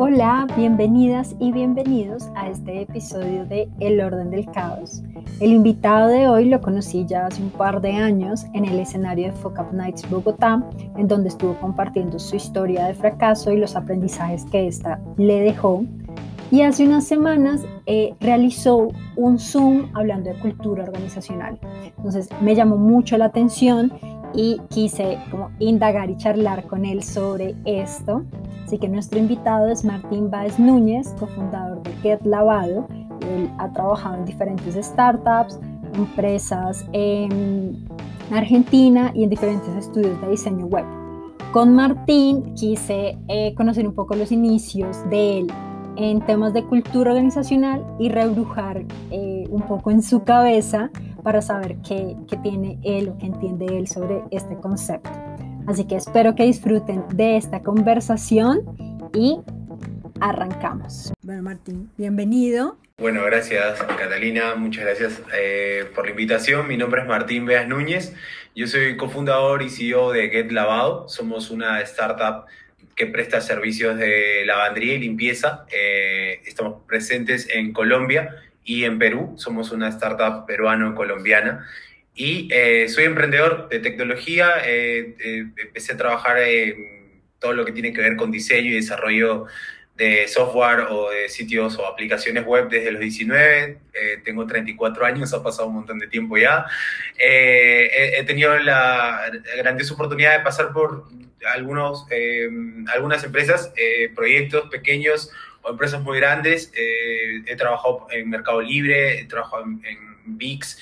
Hola, bienvenidas y bienvenidos a este episodio de El Orden del Caos. El invitado de hoy lo conocí ya hace un par de años en el escenario de Fuck Nights Bogotá, en donde estuvo compartiendo su historia de fracaso y los aprendizajes que ésta le dejó. Y hace unas semanas eh, realizó un Zoom hablando de cultura organizacional. Entonces me llamó mucho la atención y quise como indagar y charlar con él sobre esto. Así que nuestro invitado es Martín Báez Núñez, cofundador de Get Lavado. Él ha trabajado en diferentes startups, empresas en Argentina y en diferentes estudios de diseño web. Con Martín quise eh, conocer un poco los inicios de él en temas de cultura organizacional y rebrujar eh, un poco en su cabeza para saber qué, qué tiene él o qué entiende él sobre este concepto. Así que espero que disfruten de esta conversación y arrancamos. Bueno, Martín, bienvenido. Bueno, gracias Catalina, muchas gracias eh, por la invitación. Mi nombre es Martín Beas Núñez, yo soy cofundador y CEO de Get Lavado. Somos una startup que presta servicios de lavandería y limpieza. Eh, estamos presentes en Colombia y en Perú. Somos una startup peruano-colombiana. Y eh, soy emprendedor de tecnología. Eh, eh, empecé a trabajar en todo lo que tiene que ver con diseño y desarrollo de software o de sitios o aplicaciones web desde los 19. tengo 34 años, ha pasado un montón de tiempo ya. he, tenido la grandiosa oportunidad de pasar por algunos, algunas empresas, proyectos pequeños empresas muy grandes. he trabajado en Mercado Libre, he trabajado en, en VIX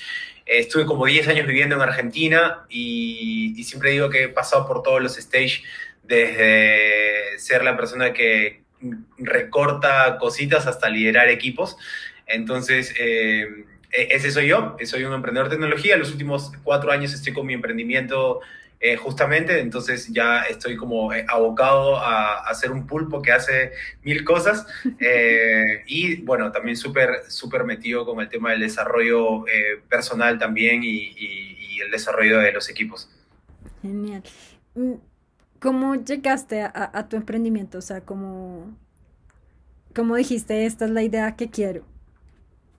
estuve como 10 años viviendo en Argentina y, siempre digo que he pasado por todos los stages, desde ser la persona que recorta cositas hasta liderar equipos. Entonces, eh, e-, ese soy yo, soy un emprendedor de tecnología. Los últimos cuatro años estoy con mi emprendimiento eh, justamente, entonces ya estoy como eh, abocado a, hacer un pulpo que hace mil cosas eh, y bueno, también súper súper metido con el tema del desarrollo personal también y, el desarrollo de los equipos. Genial. Mm, ¿Cómo llegaste a, tu emprendimiento? O sea, ¿cómo, ¿cómo dijiste, esta es la idea que quiero?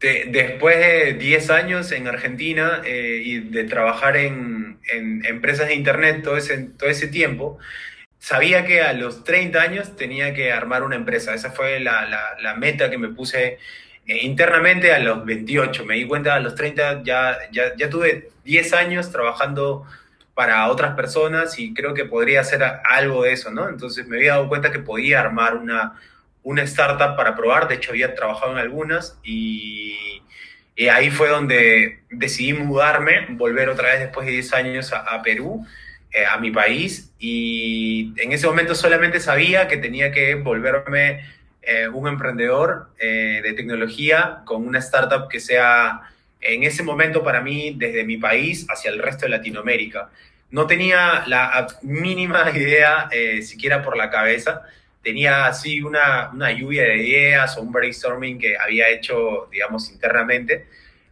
después de 10 años en Argentina eh, y de trabajar en, empresas de Internet todo ese, todo ese tiempo, sabía que a los 30 años tenía que armar una empresa. Esa fue la, meta que me puse eh, internamente a los 28. Me di cuenta a los 30 ya, ya, ya tuve 10 años trabajando para otras personas y creo que podría hacer algo de eso, ¿no? Entonces me había dado cuenta que podía armar una, una startup para probar, de hecho había trabajado en algunas y, ahí fue donde decidí mudarme, volver otra vez después de 10 años a, Perú, eh, a mi país y en ese momento solamente sabía que tenía que volverme eh, un emprendedor eh, de tecnología con una startup que sea en ese momento para mí desde mi país hacia el resto de Latinoamérica. No tenía la mínima idea siquiera por la cabeza tenía así una, una, lluvia de ideas o un brainstorming que había hecho, digamos, internamente,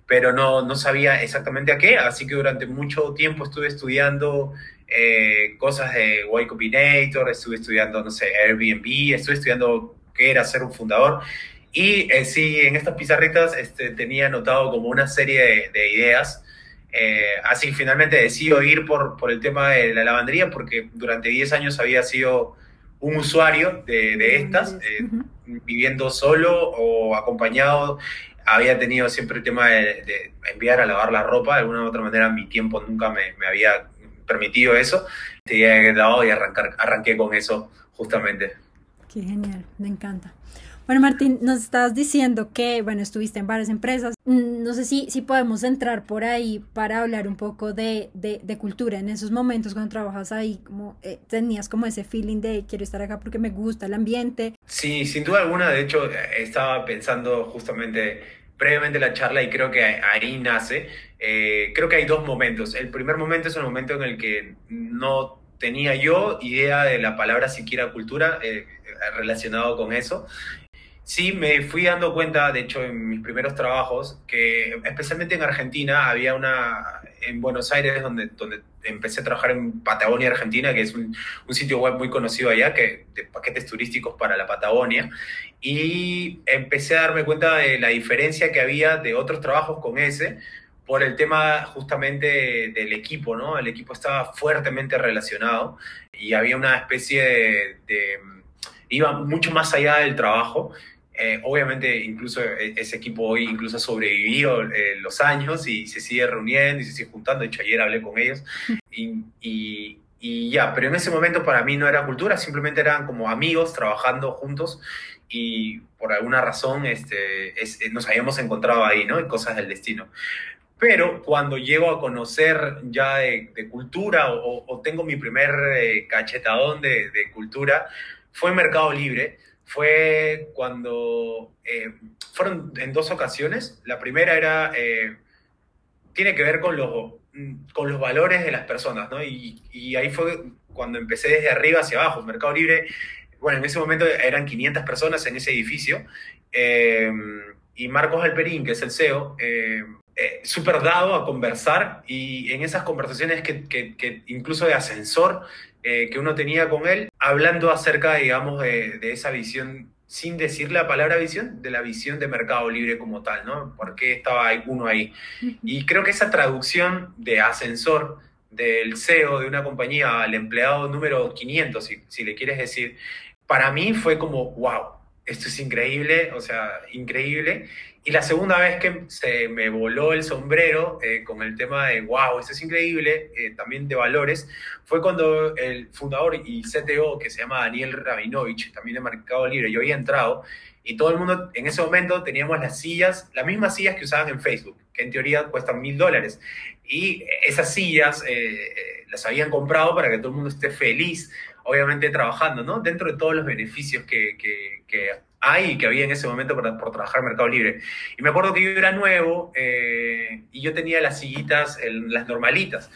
pero no, no sabía exactamente a qué, así que durante mucho tiempo estuve estudiando eh, cosas de Y Combinator, estuve estudiando, no sé, Airbnb, estuve estudiando qué era ser un fundador. Y eh, sí, en estas pizarritas este, tenía anotado como una serie de, ideas. Eh, así que finalmente decido ir por, por el tema de la lavandería porque durante 10 años había sido un usuario de, estas, eh, viviendo solo o acompañado, había tenido siempre el tema de, enviar a lavar la ropa, de alguna u otra manera mi tiempo nunca me, había permitido eso, y arrancar, arranqué con eso justamente. Qué genial, me encanta. Bueno, Martín, nos estabas diciendo que, bueno, estuviste en varias empresas. Mm, no sé si, si podemos entrar por ahí para hablar un poco de, de, cultura. En esos momentos cuando trabajas ahí, como eh, tenías como ese feeling de quiero estar acá porque me gusta el ambiente. Sí, sin duda alguna. De hecho, estaba pensando justamente previamente la charla y creo que ahí nace. Eh, creo que hay dos momentos. El primer momento es el momento en el que no tenía yo idea de la palabra siquiera cultura eh, relacionado con eso. Sí me fui dando cuenta, de hecho, en mis primeros trabajos, que especialmente en Argentina había una, en Buenos Aires, donde, donde empecé a trabajar en Patagonia, Argentina, que es un, un, sitio web muy conocido allá, que, de paquetes turísticos para la Patagonia, y empecé a darme cuenta de la diferencia que había de otros trabajos con ese, por el tema justamente del equipo, ¿no? El equipo estaba fuertemente relacionado y había una especie de, de iba mucho más allá del trabajo eh, obviamente, incluso e, ese equipo hoy incluso ha sobrevivido eh, los años y se sigue reuniendo y se sigue juntando. De hecho, ayer hablé con ellos y, y, y, ya, pero en ese momento para mí no era cultura, simplemente eran como amigos trabajando juntos y por alguna razón este, es, nos habíamos encontrado ahí, ¿no? En cosas del destino. Pero cuando llego a conocer ya de, de cultura o, o, tengo mi primer eh, cachetadón de, de cultura, fue Mercado Libre fue cuando eh, fueron en dos ocasiones. La primera era, eh, tiene que ver con los, con los valores de las personas, ¿no? Y, ahí fue cuando empecé desde arriba hacia abajo. Mercado Libre, bueno, en ese momento eran 500 personas en ese edificio. Eh, y Marcos Alperín, que es el CEO, eh, eh, súper dado a conversar y en esas conversaciones que, que incluso de ascensor eh, que uno tenía con él, hablando acerca, digamos, de, de, esa visión, sin decir la palabra visión, de la visión de Mercado Libre como tal, ¿no? ¿Por qué estaba uno ahí? Y creo que esa traducción de ascensor del CEO de una compañía al empleado número 500, si, si le quieres decir, para mí fue como, wow, esto es increíble, o sea, increíble. Y la segunda vez que se me voló el sombrero eh, con el tema de, wow, esto es increíble, eh, también de valores, fue cuando el fundador y CTO, que se llama Daniel Rabinovich, también de Mercado Libre, yo había entrado y todo el mundo, en ese momento teníamos las sillas, las mismas sillas que usaban en Facebook, que en teoría cuestan mil dólares. Y esas sillas eh, las habían comprado para que todo el mundo esté feliz, obviamente trabajando, ¿no? Dentro de todos los beneficios que, que, que hay que había en ese momento por, por, trabajar en Mercado Libre. Y me acuerdo que yo era nuevo eh, y yo tenía las sillitas, el, las normalitas,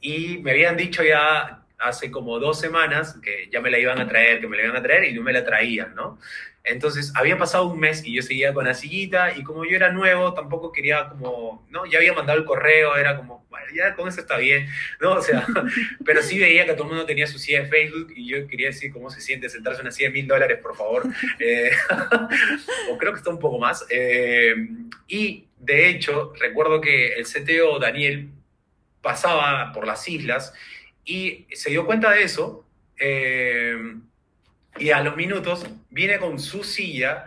y me habían dicho ya hace como dos semanas que ya me la iban a traer, que me la iban a traer y no me la traían, ¿no? Entonces, había pasado un mes y yo seguía con la sillita y como yo era nuevo, tampoco quería como, ¿no? Ya había mandado el correo, era como, bueno, ya con eso está bien, ¿no? O sea, pero sí veía que todo el mundo tenía su silla de Facebook y yo quería decir cómo se siente sentarse en una silla de mil dólares, por favor. Eh, o creo que está un poco más. Eh, y, de hecho, recuerdo que el CTO, Daniel, pasaba por las islas y se dio cuenta de eso. Eh, y a los minutos viene con su silla,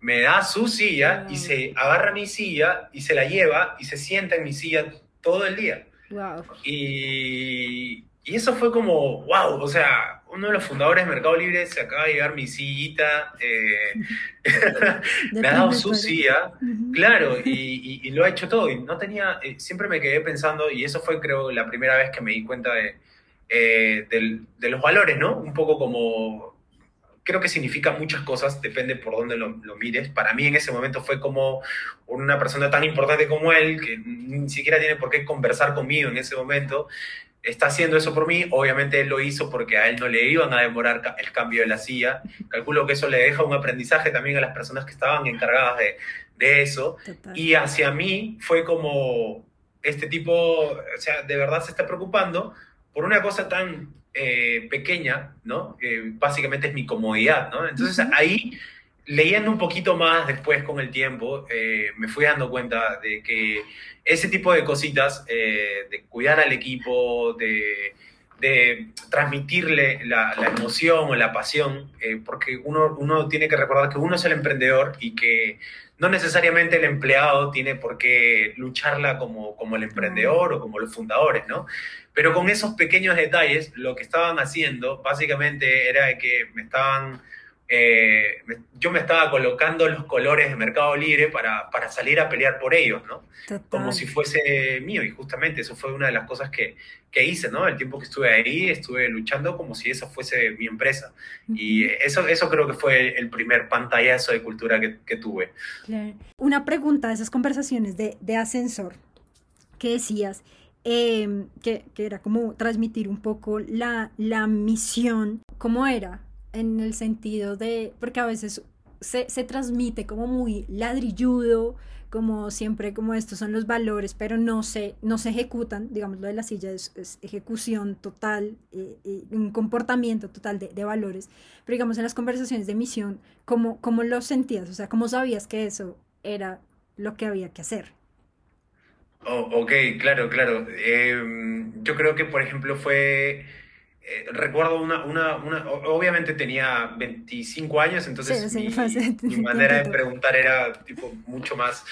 me da su silla wow. y se agarra mi silla y se la lleva y se sienta en mi silla todo el día. Wow. Y, y eso fue como, wow, o sea, uno de los fundadores de Mercado Libre se acaba de llevar mi sillita, eh, me ha dado su silla, uh -huh. claro, y, y, y, lo ha hecho todo. Y no tenía, eh, siempre me quedé pensando, y eso fue creo la primera vez que me di cuenta de, eh, de, de los valores, ¿no? Un poco como creo que significa muchas cosas, depende por dónde lo, lo, mires. Para mí en ese momento fue como una persona tan importante como él, que ni siquiera tiene por qué conversar conmigo en ese momento, está haciendo eso por mí. Obviamente él lo hizo porque a él no le iban a demorar el cambio de la silla. Calculo que eso le deja un aprendizaje también a las personas que estaban encargadas de, de eso. Total. Y hacia mí fue como, este tipo, o sea, de verdad se está preocupando por una cosa tan eh, pequeña, ¿no? Eh, básicamente es mi comodidad, ¿no? Entonces uh -huh. ahí, leyendo un poquito más después con el tiempo, eh, me fui dando cuenta de que ese tipo de cositas, eh, de cuidar al equipo, de, de transmitirle la, la, emoción o la pasión, porque uno, uno tiene que recordar que uno es el emprendedor y que no necesariamente el empleado tiene por qué lucharla como, como el emprendedor o como los fundadores, ¿no? Pero con esos pequeños detalles, lo que estaban haciendo básicamente era que me estaban, eh, yo me estaba colocando los colores de Mercado Libre para, para salir a pelear por ellos, ¿no? Total. Como si fuese mío. Y justamente eso fue una de las cosas que, que hice, ¿no? El tiempo que estuve ahí, estuve luchando como si esa fuese mi empresa. Y eso, eso creo que fue el primer pantallazo de cultura que, que tuve. Claro. Una pregunta de esas conversaciones de, de ascensor que decías eh, que, que, era como transmitir un poco la, la misión, cómo era, en el sentido de, porque a veces se, se transmite como muy ladrilludo, como siempre, como estos son los valores, pero no se, no se ejecutan, digamos, lo de la silla es, ejecución total, eh, eh, un comportamiento total de, de, valores, pero digamos, en las conversaciones de misión, ¿cómo, ¿cómo lo sentías? O sea, ¿cómo sabías que eso era lo que había que hacer? Oh, ok, claro, claro. Em, yo creo que, por ejemplo, fue eh, recuerdo una, una, una, obviamente tenía 25 años, entonces mi, manera de preguntar era tipo mucho más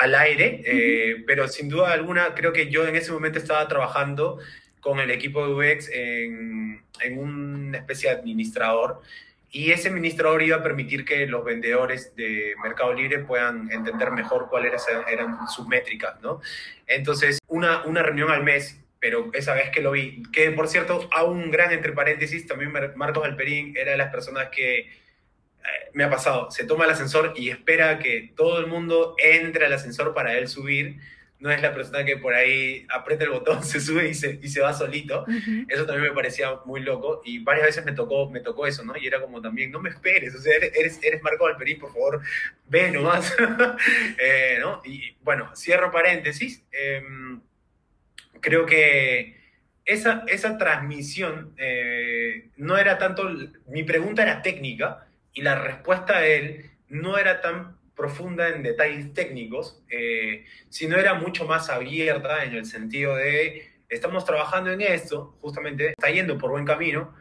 al aire, eh, pero sin duda alguna creo que yo en ese momento estaba trabajando con el equipo de UX en, en una especie de administrador y ese administrador iba a permitir que los vendedores de Mercado Libre puedan entender mejor cuáles eran sus métricas, ¿no? Entonces, una, una reunión al mes pero esa vez que lo vi, que por cierto, a un gran entre paréntesis, también Marcos Alperín era de las personas que eh, me ha pasado, se toma el ascensor y espera que todo el mundo entre al ascensor para él subir, no es la persona que por ahí aprieta el botón, se sube y se, y se va solito. Eso también me parecía muy loco y varias veces me tocó, me tocó eso, ¿no? Y era como también, no me esperes, o sea, eres, eres Marco Alperín, por favor, ve nomás, eh, ¿no? Y bueno, cierro paréntesis. Eh, creo que esa, esa transmisión eh, no era tanto, mi pregunta era técnica y la respuesta a él no era tan profunda en detalles técnicos, eh, sino era mucho más abierta en el sentido de, estamos trabajando en esto, justamente está yendo por buen camino,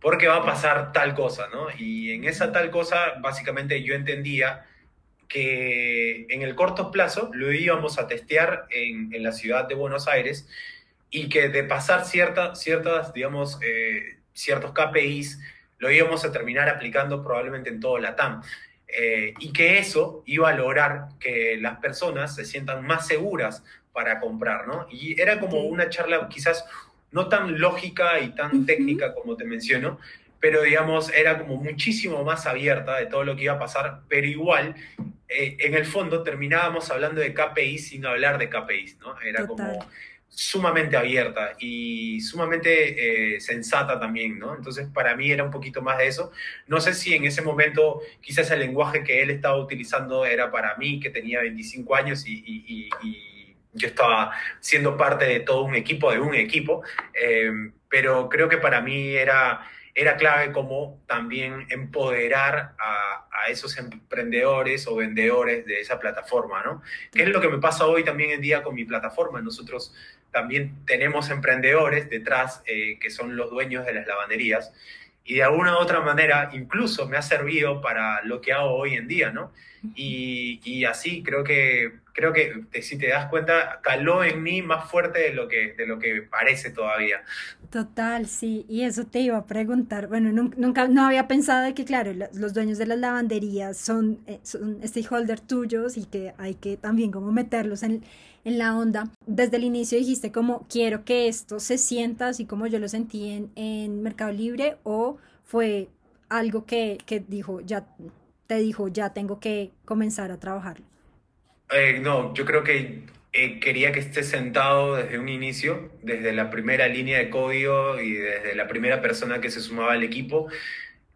porque va a pasar tal cosa, ¿no? Y en esa tal cosa, básicamente yo entendía que en el corto plazo lo íbamos a testear en, en la ciudad de Buenos Aires y que de pasar cierta, ciertas, digamos, eh, ciertos KPIs, lo íbamos a terminar aplicando probablemente en todo la TAM. Eh, y que eso iba a lograr que las personas se sientan más seguras para comprar, ¿no? Y era como una charla quizás no tan lógica y tan técnica como te menciono, pero digamos, era como muchísimo más abierta de todo lo que iba a pasar, pero igual, eh, en el fondo terminábamos hablando de KPIs sin hablar de KPIs, ¿no? Era como sumamente abierta y sumamente eh, sensata también, ¿no? Entonces, para mí era un poquito más de eso. No sé si en ese momento quizás el lenguaje que él estaba utilizando era para mí, que tenía 25 años y, yo estaba siendo parte de todo un equipo, de un equipo, eh, pero creo que para mí era era clave como también empoderar a, esos emprendedores o vendedores de esa plataforma, ¿no? Que es lo que me pasa hoy también en día con mi plataforma. Nosotros también tenemos emprendedores detrás eh, que son los dueños de las lavanderías y de alguna u otra manera incluso me ha servido para lo que hago hoy en día, ¿no? Y, y así creo que, creo que si te das cuenta, caló en mí más fuerte de lo que, de lo que parece todavía. Total, sí, y eso te iba a preguntar. Bueno, nunca, no había pensado de que, claro, los dueños de las lavanderías son, eh, son stakeholders tuyos y que hay que también como meterlos en, en la onda. Desde el inicio dijiste como, quiero que esto se sienta así como yo lo sentí en, en Mercado Libre o fue algo que, que dijo, ya te dijo, ya tengo que comenzar a trabajar? Eh, no, yo creo que eh, quería que esté sentado desde un inicio, desde la primera línea de código y desde la primera persona que se sumaba al equipo.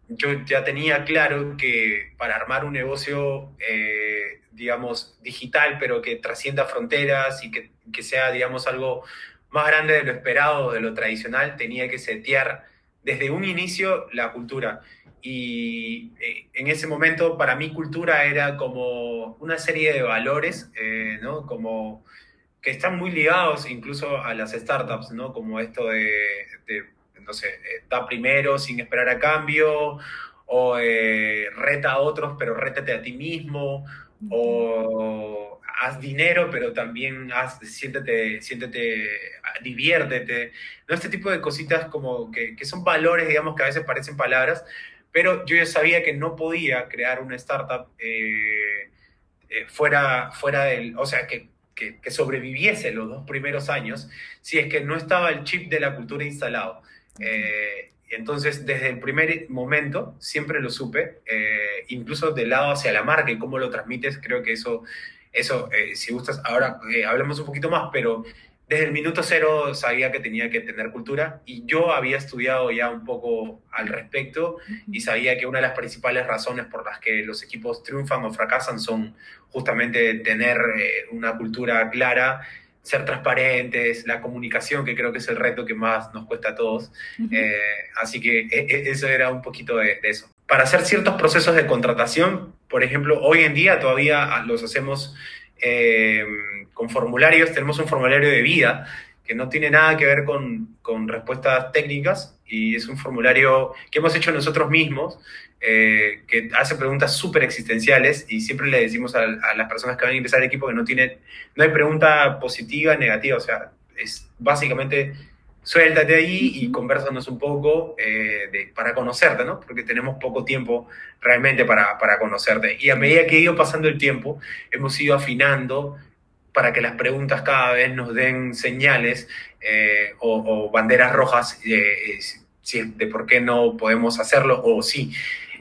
Yo ya tenía claro que para armar un negocio, eh, digamos, digital, pero que trascienda fronteras y que, que sea, digamos, algo más grande de lo esperado, de lo tradicional, tenía que setear desde un inicio la cultura. Y eh, en ese momento para mí cultura era como una serie de valores, eh, ¿no? Como que están muy ligados incluso a las startups, ¿no? Como esto de, no sé, eh, da primero sin esperar a cambio, o reta a otros pero rétate a ti mismo, o haz dinero pero también haz, siéntete, siéntete, diviértete, ¿no? Este tipo de cositas como que, que son valores, digamos, que a veces parecen palabras, pero yo ya sabía que no podía crear una startup eh, eh, fuera, fuera del, o sea, que, que, sobreviviese los dos primeros años si es que no estaba el chip de la cultura instalado. Eh, entonces, desde el primer momento, siempre lo supe, incluso del lado hacia la marca y cómo lo transmites, creo que eso, eso si gustas, ahora hablamos un poquito más, pero desde el minuto cero sabía que tenía que tener cultura y yo había estudiado ya un poco al respecto y sabía que una de las principales razones por las que los equipos triunfan o fracasan son justamente tener eh, una cultura clara, ser transparentes, la comunicación, que creo que es el reto que más nos cuesta a todos. Eh, así que e, e, eso era un poquito de, eso. Para hacer ciertos procesos de contratación, por ejemplo, hoy en día todavía los hacemos eh, con formularios, tenemos un formulario de vida que no tiene nada que ver con, con respuestas técnicas y es un formulario que hemos hecho nosotros mismos, eh, que hace preguntas súper existenciales y siempre le decimos a, las personas que van a empezar el equipo que no, tiene, no hay pregunta positiva, negativa, o sea, es básicamente suéltate ahí y conversanos un poco eh, de, para conocerte, ¿no? Porque tenemos poco tiempo realmente para, para conocerte. Y a medida que ha ido pasando el tiempo, hemos ido afinando para que las preguntas cada vez nos den señales eh, o, banderas rojas eh, de por qué no podemos hacerlo o sí.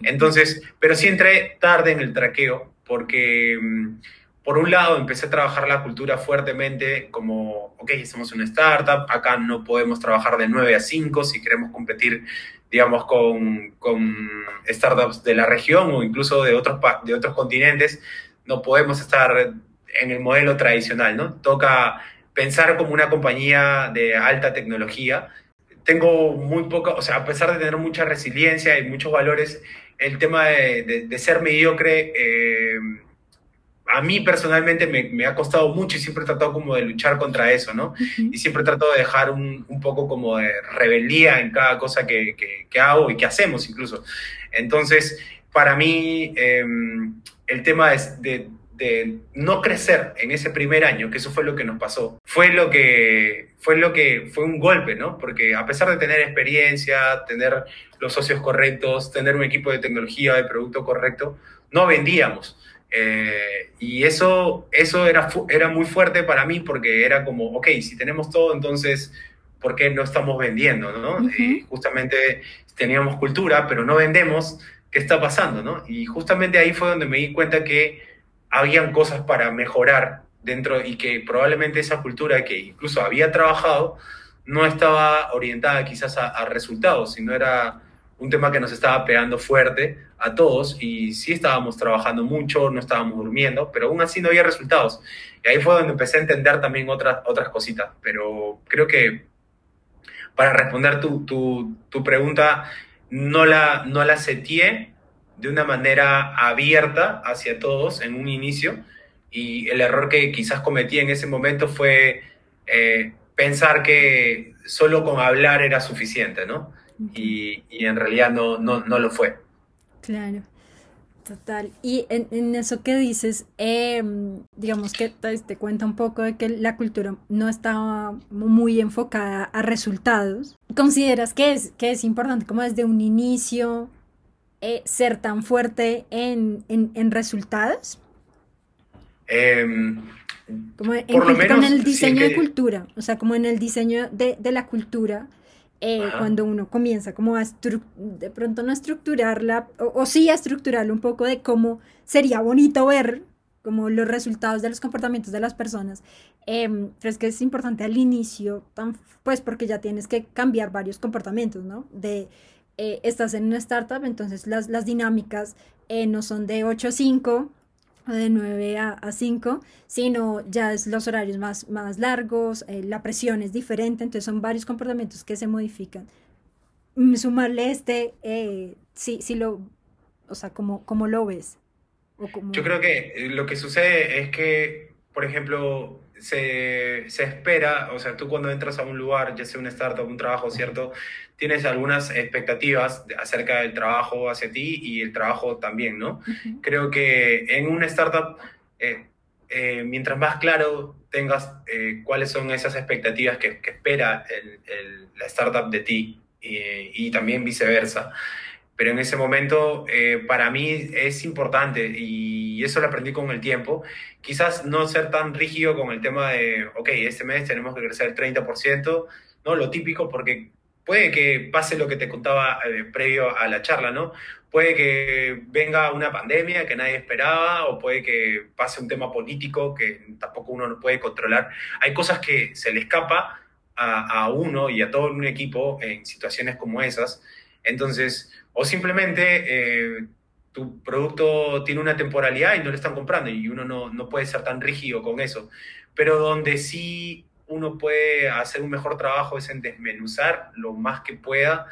Entonces, pero sí entré tarde en el traqueo porque, mm, por un lado, empecé a trabajar la cultura fuertemente como, ok, somos una startup, acá no podemos trabajar de 9 a 5 si queremos competir, digamos, con, con startups de la región o incluso de otros, de otros continentes. No podemos estar en el modelo tradicional, ¿no? Toca pensar como una compañía de alta tecnología. Tengo muy poca, o sea, a pesar de tener mucha resiliencia y muchos valores, el tema de, ser mediocre, eh, a mí personalmente me, ha costado mucho y siempre he tratado como de luchar contra eso, ¿no? Y siempre he tratado de dejar un, poco como de rebeldía en cada cosa que, hago y que hacemos incluso. Entonces, para mí, em, el tema de, de no crecer en ese primer año, que eso fue lo que nos pasó, fue lo que fue lo que fue un golpe, ¿no? Porque a pesar de tener experiencia, tener los socios correctos, tener un equipo de tecnología, de producto correcto, no vendíamos. Eh, y eso, eso era, era muy fuerte para mí porque era como, ok, si tenemos todo, entonces, ¿por qué no estamos vendiendo? ¿no? justamente teníamos cultura, pero no vendemos, ¿qué está pasando? ¿no? Y justamente ahí fue donde me di cuenta que habían cosas para mejorar dentro y que probablemente esa cultura que incluso había trabajado no estaba orientada quizás a, resultados, sino era un tema que nos estaba pegando fuerte a todos y sí estábamos trabajando mucho, no estábamos durmiendo, pero aún así no había resultados. Y ahí fue donde empecé a entender también otras, otras cositas, pero creo que para responder tu, tu, tu pregunta, no la, no la setié, de una manera abierta hacia todos en un inicio y el error que quizás cometí en ese momento fue eh, pensar que solo con hablar era suficiente, ¿no? Y, en realidad no, no, no, lo fue. Claro, total. Y en, eso que dices, em, digamos que te, te cuenta un poco de que la cultura no estaba muy enfocada a resultados. ¿Consideras que es, que es importante como desde un inicio eh, ser tan fuerte en, en, resultados? Em, como en, en el diseño de cultura, o sea, como en el diseño de, de la cultura, eh, cuando uno comienza como a de pronto no a estructurarla, o, sí a estructurarlo un poco de cómo sería bonito ver como los resultados de los comportamientos de las personas. Eh, ¿Crees que es importante al inicio? pues porque ya tienes que cambiar varios comportamientos, ¿no? De eh, estás en una startup, entonces las, las dinámicas eh, no son de 8 a 5 o de 9 a, 5, sino ya es los horarios más, más largos, eh, la presión es diferente, entonces son varios comportamientos que se modifican. Mm, sumarle este, sí, sí lo, o sea, ¿cómo, cómo lo ves? Yo creo que lo que sucede es que, por ejemplo, se, se, espera, o sea, tú cuando entras a un lugar, ya sea una startup, un trabajo, ¿cierto? Tienes algunas expectativas acerca del trabajo hacia ti y el trabajo también, ¿no? Creo que en una startup, eh, eh, mientras más claro tengas eh, cuáles son esas expectativas que, que espera el, el, la startup de ti y también viceversa, pero en ese momento eh, para mí es importante y eso lo aprendí con el tiempo. Quizás no ser tan rígido con el tema de, ok, este mes tenemos que crecer el 30%, ¿no? Lo típico porque puede que pase lo que te contaba eh, previo a la charla, ¿no? Puede que venga una pandemia que nadie esperaba o puede que pase un tema político que tampoco uno no puede controlar. Hay cosas que se le escapa a, uno y a todo un equipo en situaciones como esas. Entonces, o simplemente eh, tu producto tiene una temporalidad y no lo están comprando y uno no, no puede ser tan rígido con eso. Pero donde sí uno puede hacer un mejor trabajo es en desmenuzar lo más que pueda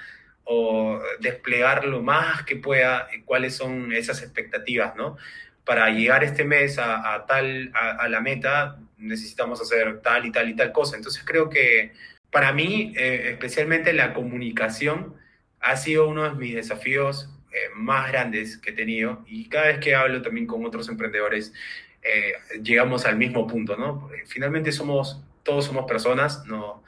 o desplegar lo más que pueda cuáles son esas expectativas, ¿no? Para llegar este mes a, tal, a, la meta necesitamos hacer tal y tal y tal cosa. Entonces creo que para mí, eh, especialmente la comunicación, ha sido uno de mis desafíos eh, más grandes que he tenido y cada vez que hablo también con otros emprendedores, eh, llegamos al mismo punto, ¿no? Finalmente somos todos somos personas, no,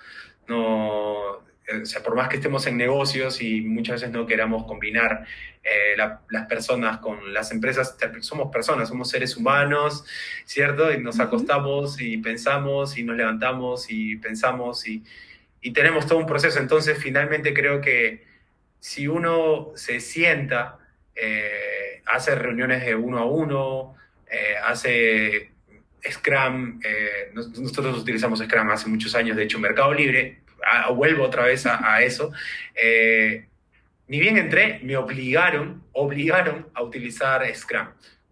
no, eh, o sea, por más que estemos en negocios y muchas veces no queramos combinar eh, las personas con las empresas, somos personas, somos seres humanos, ¿cierto? Y nos acostamos y pensamos y nos levantamos y pensamos y, y, tenemos todo un proceso. Entonces, finalmente creo que si uno se sienta, eh, hace reuniones de uno a uno, hace Scrum, eh, nosotros utilizamos Scrum hace muchos años, de hecho Mercado Libre, vuelvo otra vez a, eso, eh, ni bien entré, me obligaron, obligaron a utilizar Scrum.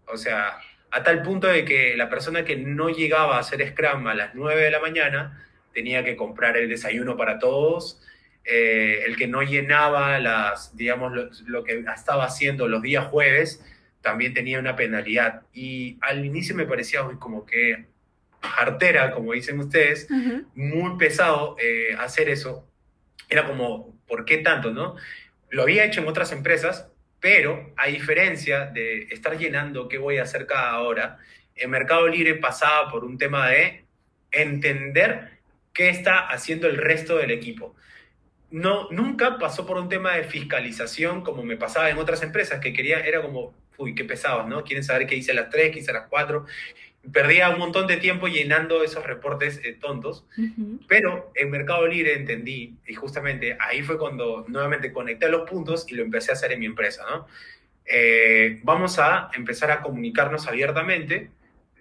O sea, a tal punto de que la persona que no llegaba a hacer Scrum a las 9 de la mañana tenía que comprar el desayuno para todos, eh, el que no llenaba las, digamos, lo, que estaba haciendo los días jueves, también tenía una penalidad. Y al inicio me parecía como que artera, como dicen ustedes, muy pesado eh, hacer eso. Era como, ¿por qué tanto, no? Lo había hecho en otras empresas, pero a diferencia de estar llenando qué voy a hacer cada hora, en Mercado Libre pasaba por un tema de entender qué está haciendo el resto del equipo. No, nunca pasó por un tema de fiscalización como me pasaba en otras empresas, que quería, era como, uy, qué pesados, ¿no? Quieren saber qué hice a las 3, qué hice a las 4. Perdía un montón de tiempo llenando esos reportes eh, tontos, pero en Mercado Libre entendí, y justamente ahí fue cuando nuevamente conecté los puntos y lo empecé a hacer en mi empresa, ¿no? Eh, vamos a empezar a comunicarnos abiertamente.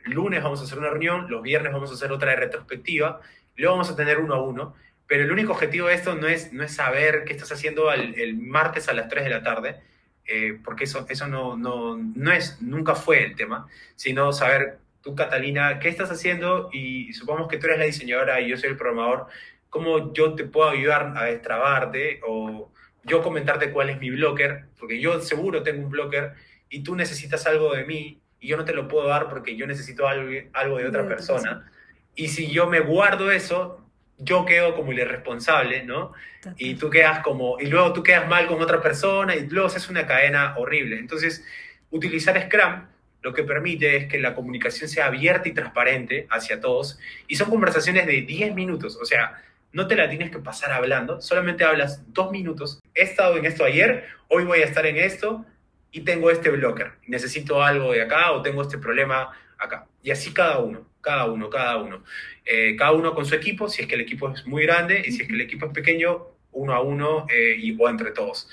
Lunes vamos a hacer una reunión, los viernes vamos a hacer otra de retrospectiva, luego vamos a tener uno a uno, pero el único objetivo de esto no es, no es saber qué estás haciendo el, el martes a las 3 de la tarde, eh, porque eso, eso no, no, no, es, nunca fue el tema, sino saber tú, Catalina, qué estás haciendo y supongamos que tú eres la diseñadora y yo soy el programador, cómo yo te puedo ayudar a destrabarte o yo comentarte cuál es mi blocker, porque yo seguro tengo un blocker y tú necesitas algo de mí y yo no te lo puedo dar porque yo necesito algo, algo de otra persona. Y si yo me guardo eso, yo quedo como el irresponsable, ¿no? Y tú quedas como, y luego tú quedas mal con otra persona y luego es una cadena horrible. Entonces, utilizar Scrum lo que permite es que la comunicación sea abierta y transparente hacia todos y son conversaciones de 10 minutos, o sea, no te la tienes que pasar hablando, solamente hablas dos minutos. He estado en esto ayer, hoy voy a estar en esto y tengo este blocker. Necesito algo de acá o tengo este problema acá. Y así cada uno, cada uno, cada uno. Eh, cada uno con su equipo, si es que el equipo es muy grande y si es que el equipo es pequeño, uno a uno eh, y, o entre todos.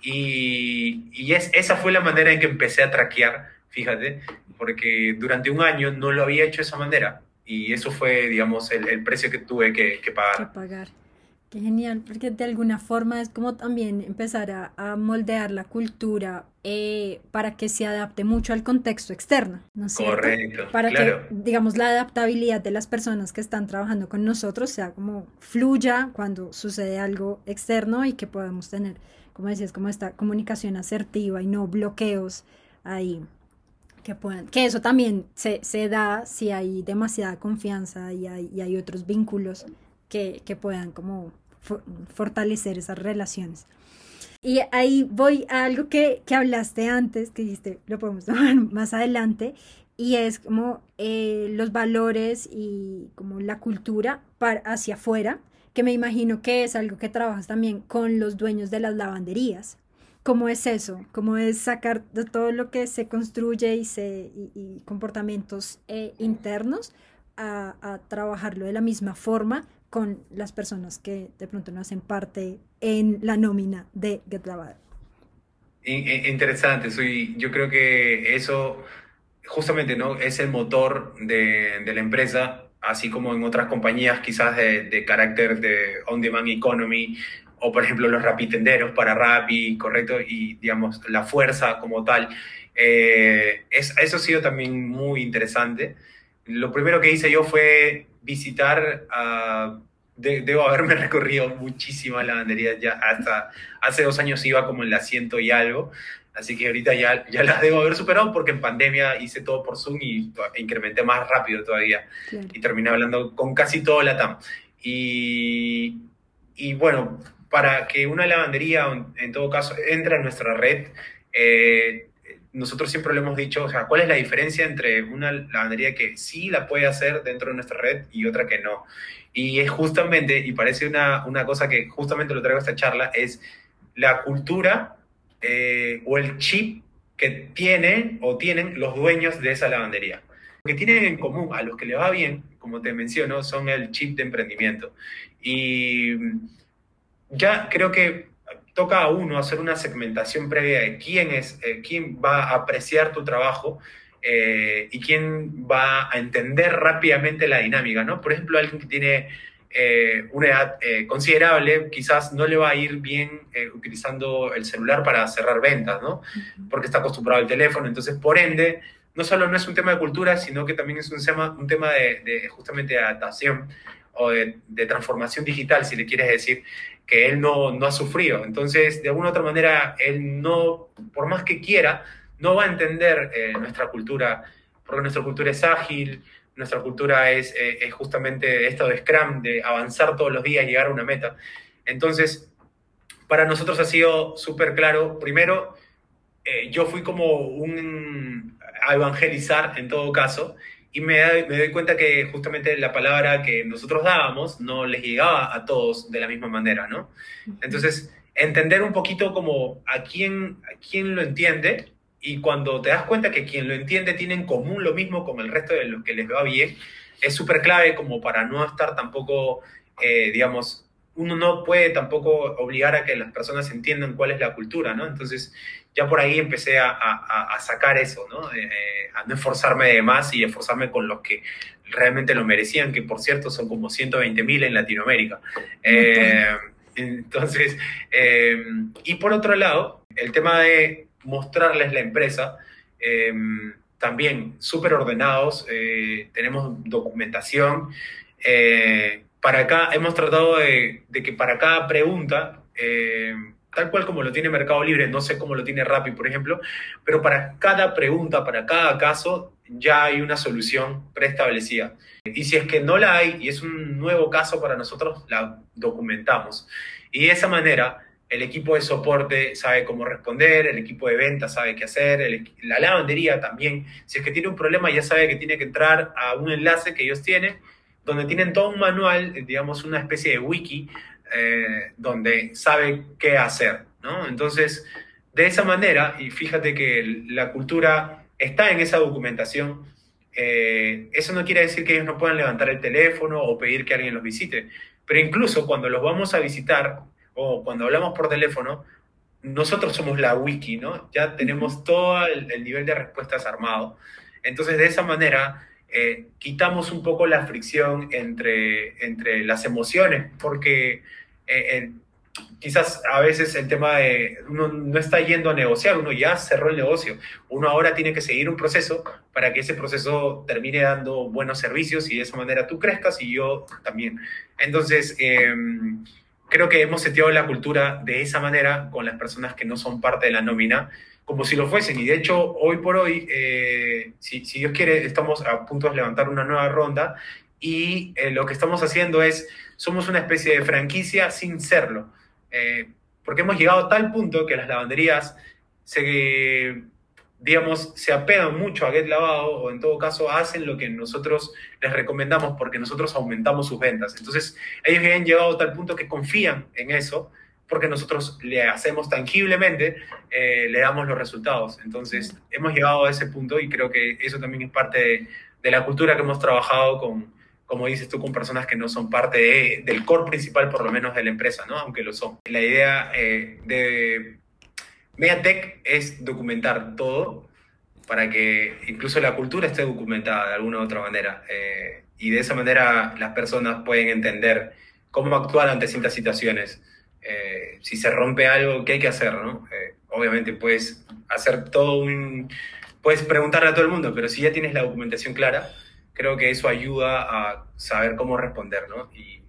Y, y es, esa fue la manera en que empecé a traquear, fíjate, porque durante un año no lo había hecho de esa manera. Y eso fue, digamos, el, el precio que tuve que, que pagar. Que pagar. Qué genial, porque de alguna forma es como también empezar a, moldear la cultura eh, para que se adapte mucho al contexto externo, ¿no es cierto? Correcto. Para que, digamos, la adaptabilidad de las personas que están trabajando con nosotros sea como fluya cuando sucede algo externo y que podamos tener, como decías, como esta comunicación asertiva y no bloqueos ahí que puedan, que eso también se, se da si hay demasiada confianza y hay, y hay otros vínculos que, que puedan como fortalecer esas relaciones. Y ahí voy a algo que, que hablaste antes, que dijiste, lo podemos tomar más adelante, y es como eh, los valores y como la cultura para, hacia afuera, que me imagino que es algo que trabajas también con los dueños de las lavanderías. ¿Cómo es eso? ¿Cómo es sacar de todo lo que se construye y, se, comportamientos eh, internos a trabajarlo de la misma forma con las personas que de pronto no hacen parte en la nómina de Get. Interesante, soy, yo creo que eso justamente ¿no? es el motor de, de la empresa, así como en otras compañías quizás de, de carácter de on-demand economy, o por ejemplo los rapitenderos para Rappi, correcto, y digamos la fuerza como tal. Eh, es, eso ha sido también muy interesante. Lo primero que hice yo fue visitar a... debo haberme recorrido muchísima lavandería, ya hasta hace dos años iba como en la ciento y algo, así que ahorita ya, ya las debo haber superado porque en pandemia hice todo por Zoom y incrementé más rápido todavía y terminé hablando con casi todo la TAM. Y, y bueno, para que una lavandería, en todo caso, entre en nuestra red, eh, nosotros siempre lo hemos dicho, o sea, ¿cuál es la diferencia entre una lavandería que sí la puede hacer dentro de nuestra red y otra que no? Y es justamente, y parece una, una cosa que justamente lo traigo a esta charla, es la cultura eh, o el chip que tienen o tienen los dueños de esa lavandería. Lo que tienen en común a los que le va bien, como te menciono, son el chip de emprendimiento. Y ya creo que toca a uno hacer una segmentación previa de quién es, eh, quién va a apreciar tu trabajo eh, y quién va a entender rápidamente la dinámica, ¿no? Por ejemplo, alguien que tiene eh, una edad considerable, quizás no le va a ir bien utilizando el celular para cerrar ventas, ¿no? Porque está acostumbrado al teléfono, entonces, por ende, no solo no es un tema de cultura, sino que también es un tema, un tema de, de justamente de adaptación o de, de, transformación digital, si le quieres decir, que él no, no ha sufrido. Entonces, de alguna u otra manera, él no, por más que quiera, no va a entender eh, nuestra cultura, porque nuestra cultura es ágil, nuestra cultura es, eh, es, justamente esto de Scrum, de avanzar todos los días, llegar a una meta. Entonces, para nosotros ha sido súper claro, primero, eh, yo fui como un a evangelizar en todo caso, y me, me, doy cuenta que justamente la palabra que nosotros dábamos no les llegaba a todos de la misma manera, ¿no? Entonces, entender un poquito como a quién, a quién lo entiende y cuando te das cuenta que quien lo entiende tiene en común lo mismo con el resto de los que les va bien, es súper clave como para no estar tampoco, eh, digamos, uno no puede tampoco obligar a que las personas entiendan cuál es la cultura, ¿no? Entonces, ya por ahí empecé a, a, a sacar eso, ¿no? Eh, eh, a no esforzarme de más y esforzarme con los que realmente lo merecían, que por cierto son como 120 mil en Latinoamérica. Eh, entonces, eh, y por otro lado, el tema de mostrarles la empresa, también súper ordenados, tenemos documentación. para acá hemos tratado de, de, que para cada pregunta tal cual como lo tiene Mercado Libre, no sé cómo lo tiene Rappi, por ejemplo, pero para cada pregunta, para cada caso, ya hay una solución preestablecida. Y si es que no la hay y es un nuevo caso para nosotros, la documentamos. Y de esa manera, el equipo de soporte sabe cómo responder, el equipo de venta sabe qué hacer, la lavandería también, si es que tiene un problema, ya sabe que tiene que entrar a un enlace que ellos tienen, donde tienen todo un manual, digamos, una especie de wiki eh, donde sabe qué hacer, ¿no? Entonces, de esa manera, y fíjate que la cultura está en esa documentación, eh, eso no quiere decir que ellos no puedan levantar el teléfono o pedir que alguien los visite, pero incluso cuando los vamos a visitar o cuando hablamos por teléfono, nosotros somos la wiki, ¿no? Ya tenemos todo el, el nivel de respuestas armado. Entonces, de esa manera, eh, quitamos un poco la fricción entre, entre las emociones, porque eh, quizás a veces el tema de uno no está yendo a negociar, uno ya cerró el negocio, uno ahora tiene que seguir un proceso para que ese proceso termine dando buenos servicios y de esa manera tú crezcas y yo también. Entonces, em, creo que hemos seteado la cultura de esa manera con las personas que no son parte de la nómina, como si lo fuesen. Y de hecho, hoy por hoy, eh, si, si, Dios quiere, estamos a punto de levantar una nueva ronda y eh, lo que estamos haciendo es somos una especie de franquicia sin serlo. Eh, porque hemos llegado a tal punto que las lavanderías se, digamos, se apegan mucho a Get Lavado o en todo caso hacen lo que nosotros les recomendamos porque nosotros aumentamos sus ventas. Entonces, ellos han llegado a tal punto que confían en eso porque nosotros le hacemos tangiblemente, eh, le damos los resultados. Entonces, hemos llegado a ese punto y creo que eso también es parte de, de la cultura que hemos trabajado con, como dices tú, con personas que no son parte del core principal, por lo menos de la empresa, ¿no? Aunque lo son. La idea eh, de Mediatek es documentar todo para que incluso la cultura esté documentada de alguna u otra manera. Eh, y de esa manera las personas pueden entender cómo actuar ante ciertas situaciones. Eh, si se rompe algo, ¿qué hay que hacer? ¿no? obviamente puedes hacer todo un... Puedes preguntarle a todo el mundo, pero si ya tienes la documentación clara, creo que eso ayuda a saber cómo responder, ¿no? Y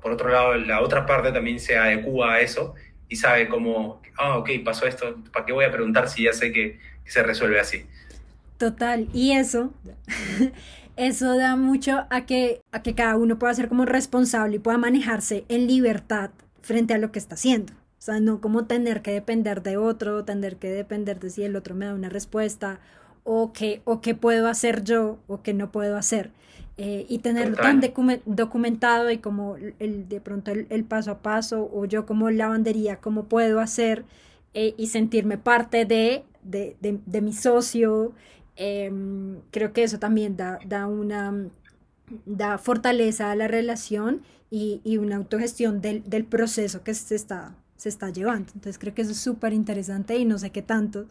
por otro lado, la otra parte también se adecua a eso y sabe cómo, ah, ok, pasó esto, ¿para qué voy a preguntar si ya sé que, se resuelve así? Total, y eso, eso da mucho a que, a que cada uno pueda ser como responsable y pueda manejarse en libertad frente a lo que está haciendo. O sea, no como tener que depender de otro, tener que depender de si el otro me da una respuesta o qué, o qué puedo hacer yo o qué no puedo hacer. Eh, y tenerlo tan documentado y como el, de pronto el, paso a paso o yo como lavandería, cómo puedo hacer eh, y sentirme parte de, de, de, mi socio. Em, creo que eso también da, da, una da fortaleza a la relación y, y una autogestión del, del, proceso que se está, se está llevando. Entonces creo que eso es súper interesante y no sé qué tanto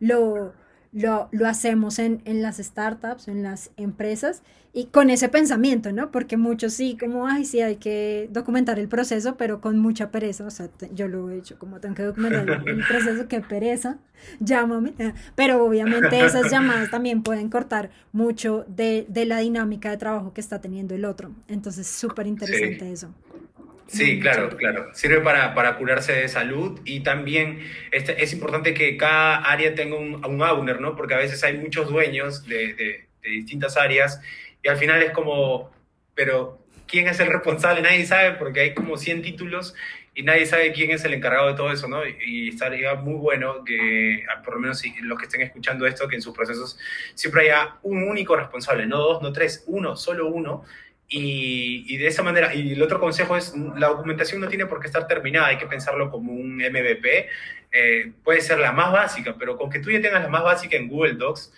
lo, lo, lo hacemos en, en, las startups, en las empresas, y con ese pensamiento, ¿no? Porque muchos sí, como, ay, sí, hay que documentar el proceso, pero con mucha pereza, o sea, yo lo he hecho, como tengo que documentar el, proceso, qué pereza, llámame, pero obviamente esas llamadas también pueden cortar mucho de, de la dinámica de trabajo que está teniendo el otro, entonces súper interesante eso. Sí, claro, claro. Sirve para, para, curarse de salud y también este, es importante que cada área tenga un, un owner, ¿no? Porque a veces hay muchos dueños de, de, distintas áreas y al final es como, pero ¿quién es el responsable? Nadie sabe porque hay como 100 títulos y nadie sabe quién es el encargado de todo eso, ¿no? Y estaría muy bueno que, por lo menos los que estén escuchando esto, que en sus procesos siempre haya un único responsable, no dos, no tres, uno, solo uno, y, de esa manera, y el otro consejo es, la documentación no tiene por qué estar terminada, hay que pensarlo como un MVP, eh, puede ser la más básica, pero con que tú ya tengas la más básica en Google Docs,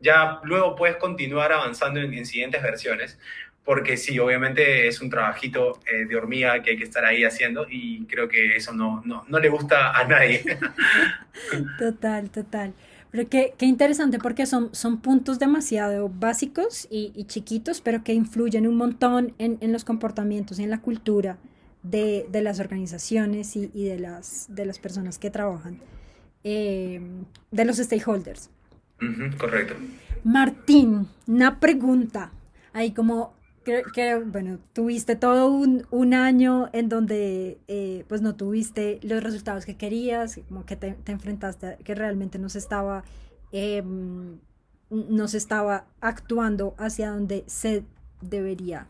ya luego puedes continuar avanzando en, siguientes versiones, porque sí, obviamente es un trabajito eh, de hormiga que hay que estar ahí haciendo y creo que eso no, no, no le gusta a nadie. Total, total. Pero qué, qué, interesante porque son, son puntos demasiado básicos y, y chiquitos, pero que influyen un montón en, en, los comportamientos y en la cultura de, de las organizaciones y, y, de, las, de las personas que trabajan, eh, de los stakeholders. correcto. Martín, una pregunta. Ahí como creo, bueno, tuviste todo un, un año en donde eh, pues no tuviste los resultados que querías, como que te, te enfrentaste a que realmente no se estaba, eh, no se estaba actuando hacia donde se debería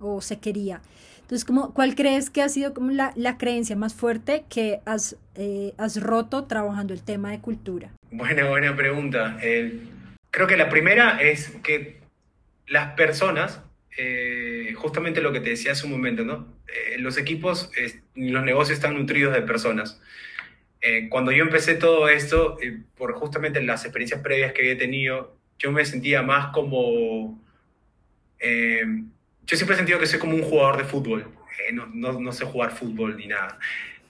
o se quería. Entonces, como, ¿cuál crees que ha sido como la, la creencia más fuerte que has, eh, has roto trabajando el tema de cultura? Buena, buena pregunta. creo que la primera es que las personas eh, justamente lo que te decía hace un momento, ¿no? Eh, los equipos, los negocios están nutridos de personas. Eh, cuando yo empecé todo esto, por justamente las experiencias previas que había tenido, yo me sentía más como... yo siempre he sentido que soy como un jugador de fútbol. No, no, no, sé jugar fútbol ni nada.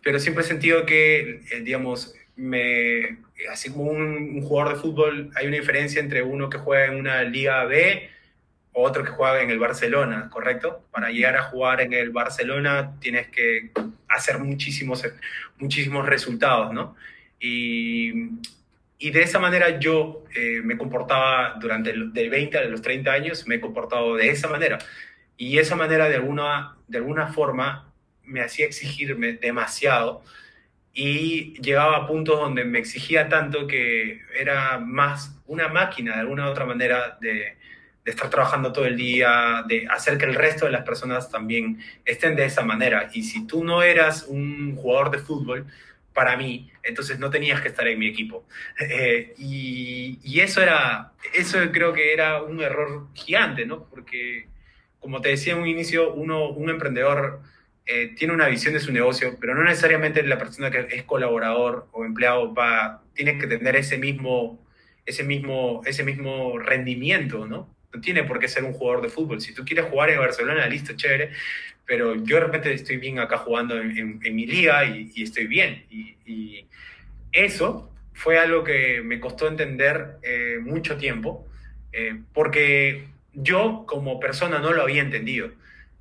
Pero siempre he sentido que, digamos, me, así como un, un jugador de fútbol, hay una diferencia entre uno que juega en una liga B otro que juega en el Barcelona, ¿correcto? Para llegar a jugar en el Barcelona tienes que hacer muchísimos, muchísimos resultados, ¿no? Y, y de esa manera yo eh, me comportaba durante el, del 20 a los 30 años, me he comportado de esa manera. Y esa manera de alguna, de alguna forma me hacía exigirme demasiado y llegaba a puntos donde me exigía tanto que era más una máquina de alguna u otra manera de, de estar trabajando todo el día, de hacer que el resto de las personas también estén de esa manera. Y si tú no eras un jugador de fútbol, para mí, entonces no tenías que estar en mi equipo. Eh, y, eso era, eso creo que era un error gigante, ¿no? Porque, como te decía en un inicio, uno, un emprendedor eh, tiene una visión de su negocio, pero no necesariamente la persona que es colaborador o empleado va, tiene que tener ese mismo, ese mismo, ese mismo rendimiento, ¿no? No tiene por qué ser un jugador de fútbol. Si tú quieres jugar en Barcelona, listo, chévere, pero yo de repente estoy bien acá jugando en, mi liga y, estoy bien. Y, eso fue algo que me costó entender eh, mucho tiempo, eh, porque yo como persona no lo había entendido.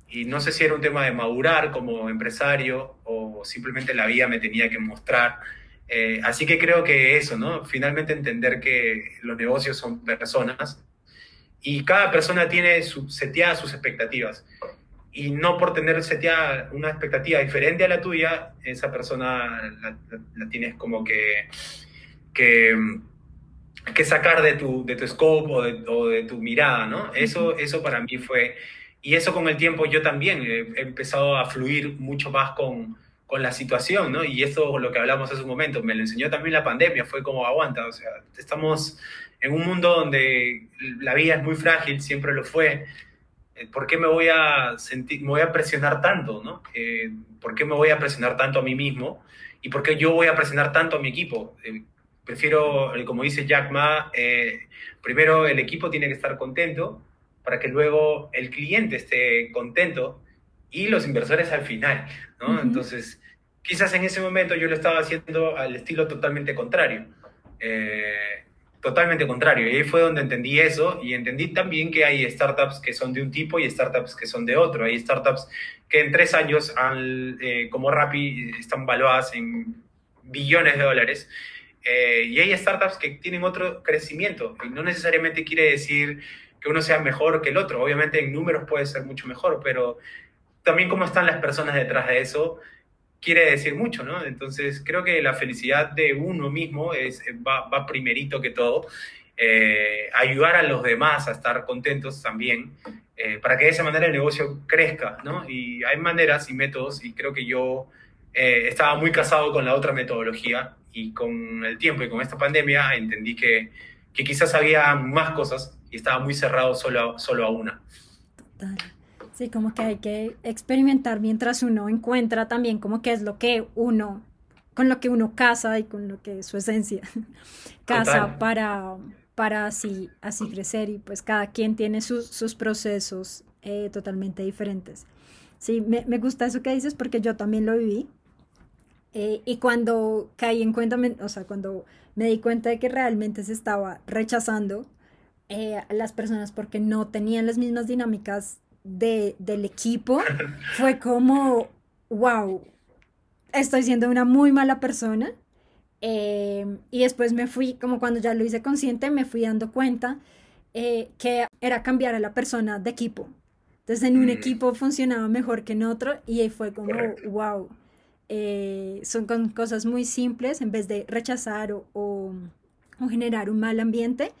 Y no sé si era un tema de madurar como empresario o simplemente la vida me tenía que mostrar. Eh, así que creo que eso, ¿no? Finalmente entender que los negocios son personas y cada persona tiene su, seteadas sus expectativas. Y no por tener seteada una expectativa diferente a la tuya, esa persona la, tienes como que, que, que, sacar de tu, de tu scope o de, o de tu mirada, ¿no? Eso, eso para mí fue... Y eso con el tiempo yo también he empezado a fluir mucho más con, con la situación, ¿no? Y eso lo que hablamos hace un momento, me lo enseñó también la pandemia, fue como aguanta, o sea, estamos en un mundo donde la vida es muy frágil, siempre lo fue. Eh, ¿Por qué me voy a sentir, me voy a presionar tanto, ¿no? Eh, ¿Por qué me voy a presionar tanto a mí mismo? ¿Y por qué yo voy a presionar tanto a mi equipo? Eh, prefiero, como dice Jack Ma, primero el equipo tiene que estar contento para que luego el cliente esté contento y los inversores al final, ¿no? Entonces, quizás en ese momento yo lo estaba haciendo al estilo totalmente contrario. Eh, totalmente contrario. Y ahí fue donde entendí eso y entendí también que hay startups que son de un tipo y startups que son de otro. Hay startups que en tres años, han, eh, como Rappi, están valuadas en billones de dólares. Eh, y hay startups que tienen otro crecimiento. Y no necesariamente quiere decir que uno sea mejor que el otro. Obviamente en números puede ser mucho mejor, pero también cómo están las personas detrás de eso quiere decir mucho, ¿no? Entonces, creo que la felicidad de uno mismo es, va, primerito que todo. Eh, ayudar a los demás a estar contentos también, eh, para que de esa manera el negocio crezca, ¿no? Y hay maneras y métodos, y creo que yo eh, estaba muy casado con la otra metodología, y con el tiempo y con esta pandemia entendí que, que quizás había más cosas y estaba muy cerrado solo, solo a una. Total. Sí, como que hay que experimentar mientras uno encuentra también como que es lo que uno, con lo que uno casa y con lo que es su esencia, casa para, para así, así crecer y pues cada quien tiene sus, sus procesos eh, totalmente diferentes. Sí, me, me, gusta eso que dices porque yo también lo viví. Eh, y cuando caí en cuenta, o sea, cuando me di cuenta de que realmente se estaba rechazando eh, a las personas porque no tenían las mismas dinámicas de, del equipo fue como, wow, estoy siendo una muy mala persona. Em, y después me fui, como cuando ya lo hice consciente, me fui dando cuenta eh, que era cambiar a la persona de equipo. Entonces en un mm. equipo funcionaba mejor que en otro y fue como, wow, eh, son con cosas muy simples en vez de rechazar o, o generar un mal ambiente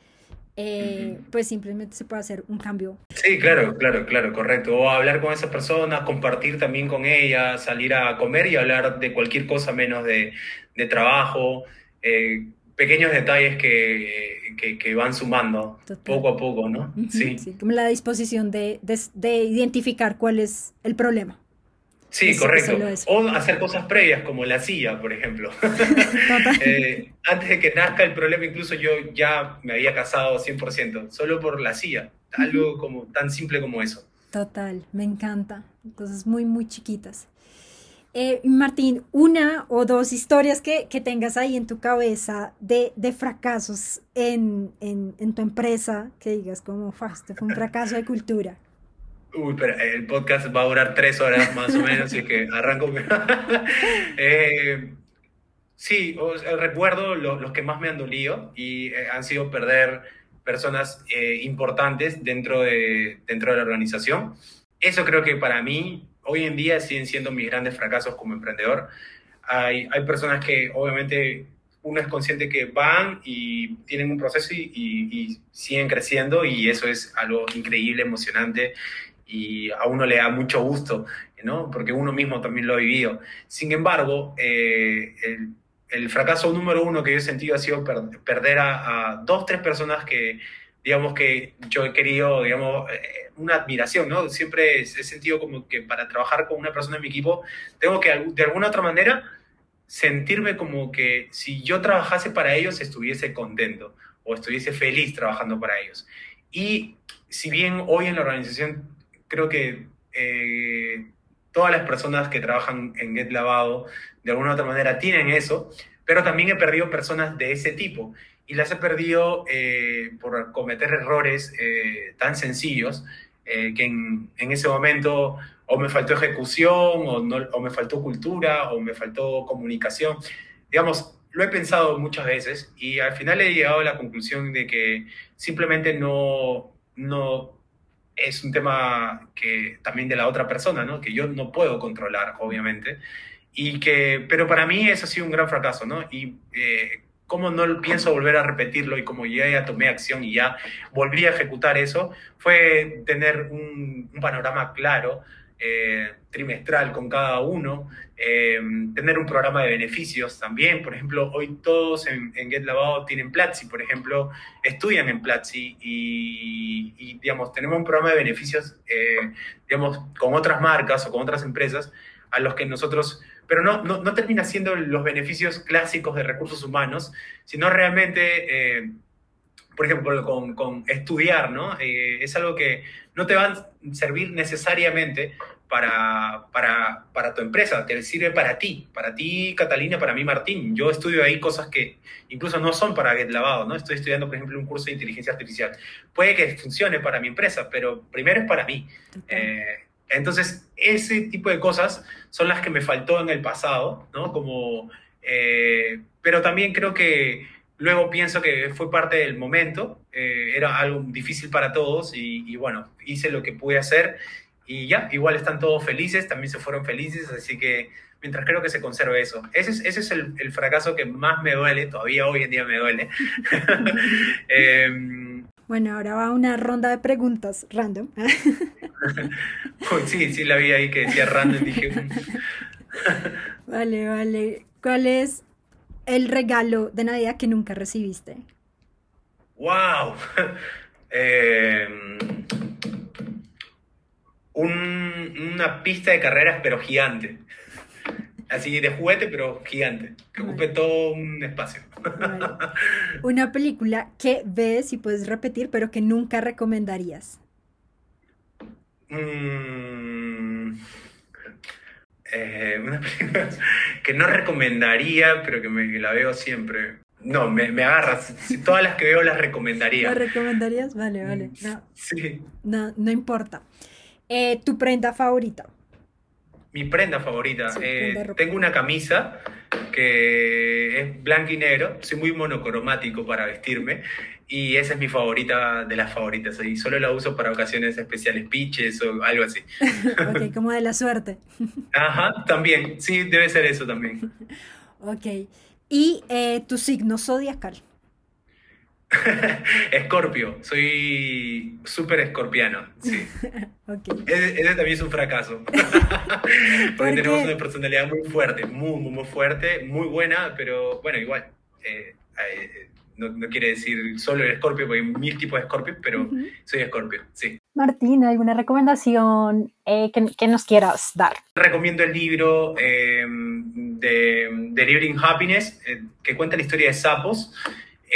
eh, pues simplemente se puede hacer un cambio. Sí, claro, claro, claro, correcto. O hablar con esa persona, compartir también con ella, salir a comer y hablar de cualquier cosa menos de, de trabajo. Eh, pequeños detalles que, que, que van sumando poco a poco, ¿no? sí. sí. Como la disposición de, de, de identificar cuál es el problema. Sí, correcto. O hacer cosas previas, como la silla, por ejemplo. eh, antes de que nazca el problema, incluso yo ya me había casado 100%, solo por la silla. Algo como, tan simple como eso. Total, me encanta. Cosas muy, muy chiquitas. Eh, Martín, una o dos historias que, que, tengas ahí en tu cabeza de, de fracasos en, en, en, tu empresa, que digas como, fue un fracaso de cultura. Uy, pero el podcast va a durar tres horas más o menos, así que arranco. eh, sí, recuerdo los que más me han dolido y eh, han sido perder personas eh, importantes dentro de, dentro de la organización. Eso creo que para mí hoy en día siguen siendo mis grandes fracasos como emprendedor. Hay, hay personas que obviamente uno es consciente que van y tienen un proceso y, y, siguen creciendo y eso es algo increíble, emocionante y a uno le da mucho gusto, ¿no? Porque uno mismo también lo ha vivido. Sin embargo, eh, el, el, fracaso número uno que yo he sentido ha sido perder a, a, dos, tres personas que, digamos, que yo he querido, digamos, eh, una admiración, ¿no? Siempre he sentido como que para trabajar con una persona en mi equipo, tengo que de alguna otra manera sentirme como que si yo trabajase para ellos estuviese contento o estuviese feliz trabajando para ellos. Y si bien hoy en la organización creo que eh, todas las personas que trabajan en Get Lavado de alguna u otra manera tienen eso, pero también he perdido personas de ese tipo y las he perdido eh, por cometer errores eh, tan sencillos que en, en, ese momento o me faltó ejecución o, no, o me faltó cultura o me faltó comunicación. Digamos, lo he pensado muchas veces y al final he llegado a la conclusión de que simplemente no, no es un tema que también de la otra persona, ¿no? Que yo no puedo controlar, obviamente. Y que, pero para mí eso ha sido un gran fracaso, ¿no? Y eh, cómo no pienso volver a repetirlo y como ya, ya tomé acción y ya volví a ejecutar eso, fue tener un, un panorama claro eh, trimestral con cada uno, eh, tener un programa de beneficios también. Por ejemplo, hoy todos en, en Get tienen Platzi, por ejemplo, estudian en Platzi y, digamos, tenemos un programa de beneficios, eh, digamos, con otras marcas o con otras empresas a los que nosotros pero no, no, no, termina siendo los beneficios clásicos de recursos humanos, sino realmente por ejemplo, con, con estudiar, ¿no? Eh, es algo que no te va a servir necesariamente para, para, para, tu empresa, te sirve para ti, para ti, Catalina, para mí, Martín. Yo estudio ahí cosas que incluso no son para Get Lavado, ¿no? Estoy estudiando, por ejemplo, un curso de inteligencia artificial. Puede que funcione para mi empresa, pero primero es para mí. Eh, entonces, ese tipo de cosas son las que me faltó en el pasado, ¿no? Como, eh, pero también creo que Luego pienso que fue parte del momento, eh, era algo difícil para todos y, bueno, hice lo que pude hacer y ya, igual están todos felices, también se fueron felices, así que mientras creo que se conserve eso. Ese es, ese es el, fracaso que más me duele, todavía hoy en día me duele. Em, bueno, ahora va una ronda de preguntas random. sí, sí la vi ahí que decía random, dije... Mm". vale, vale. ¿Cuál es el regalo de Navidad que nunca recibiste? ¡Wow! Em, una pista de carreras, pero gigante. Así de juguete, pero gigante. Que ocupe todo un espacio. Una película que ves y puedes repetir, pero que nunca recomendarías. Mmm eh, una película que no recomendaría, pero que me la veo siempre. No, me, me agarras. todas las que veo las recomendaría. ¿Las recomendarías? Vale, vale. Mm, no, sí. No, no importa. Eh, ¿Tu prenda favorita? Mi prenda favorita. Eh, tengo una camisa que es blanco y negro. Soy muy monocromático para vestirme. Y esa es mi favorita de las favoritas. Y solo la uso para ocasiones especiales, pitches o algo así. ok, como de la suerte. Ajá, también. Sí, debe ser eso también. ok. ¿Y eh, tu signo zodiacal? Escorpio, soy súper escorpiano, sí. okay. ese, también es un fracaso. Porque tenemos una personalidad muy fuerte, muy, muy, muy fuerte, muy buena, pero bueno, igual. Eh, eh, no, quiere decir solo el escorpio, porque hay mil tipos de escorpio, pero soy escorpio, sí. Martín, ¿alguna recomendación eh, que, nos quieras dar? Recomiendo el libro eh, de Delivering Happiness, eh, que cuenta la historia de sapos.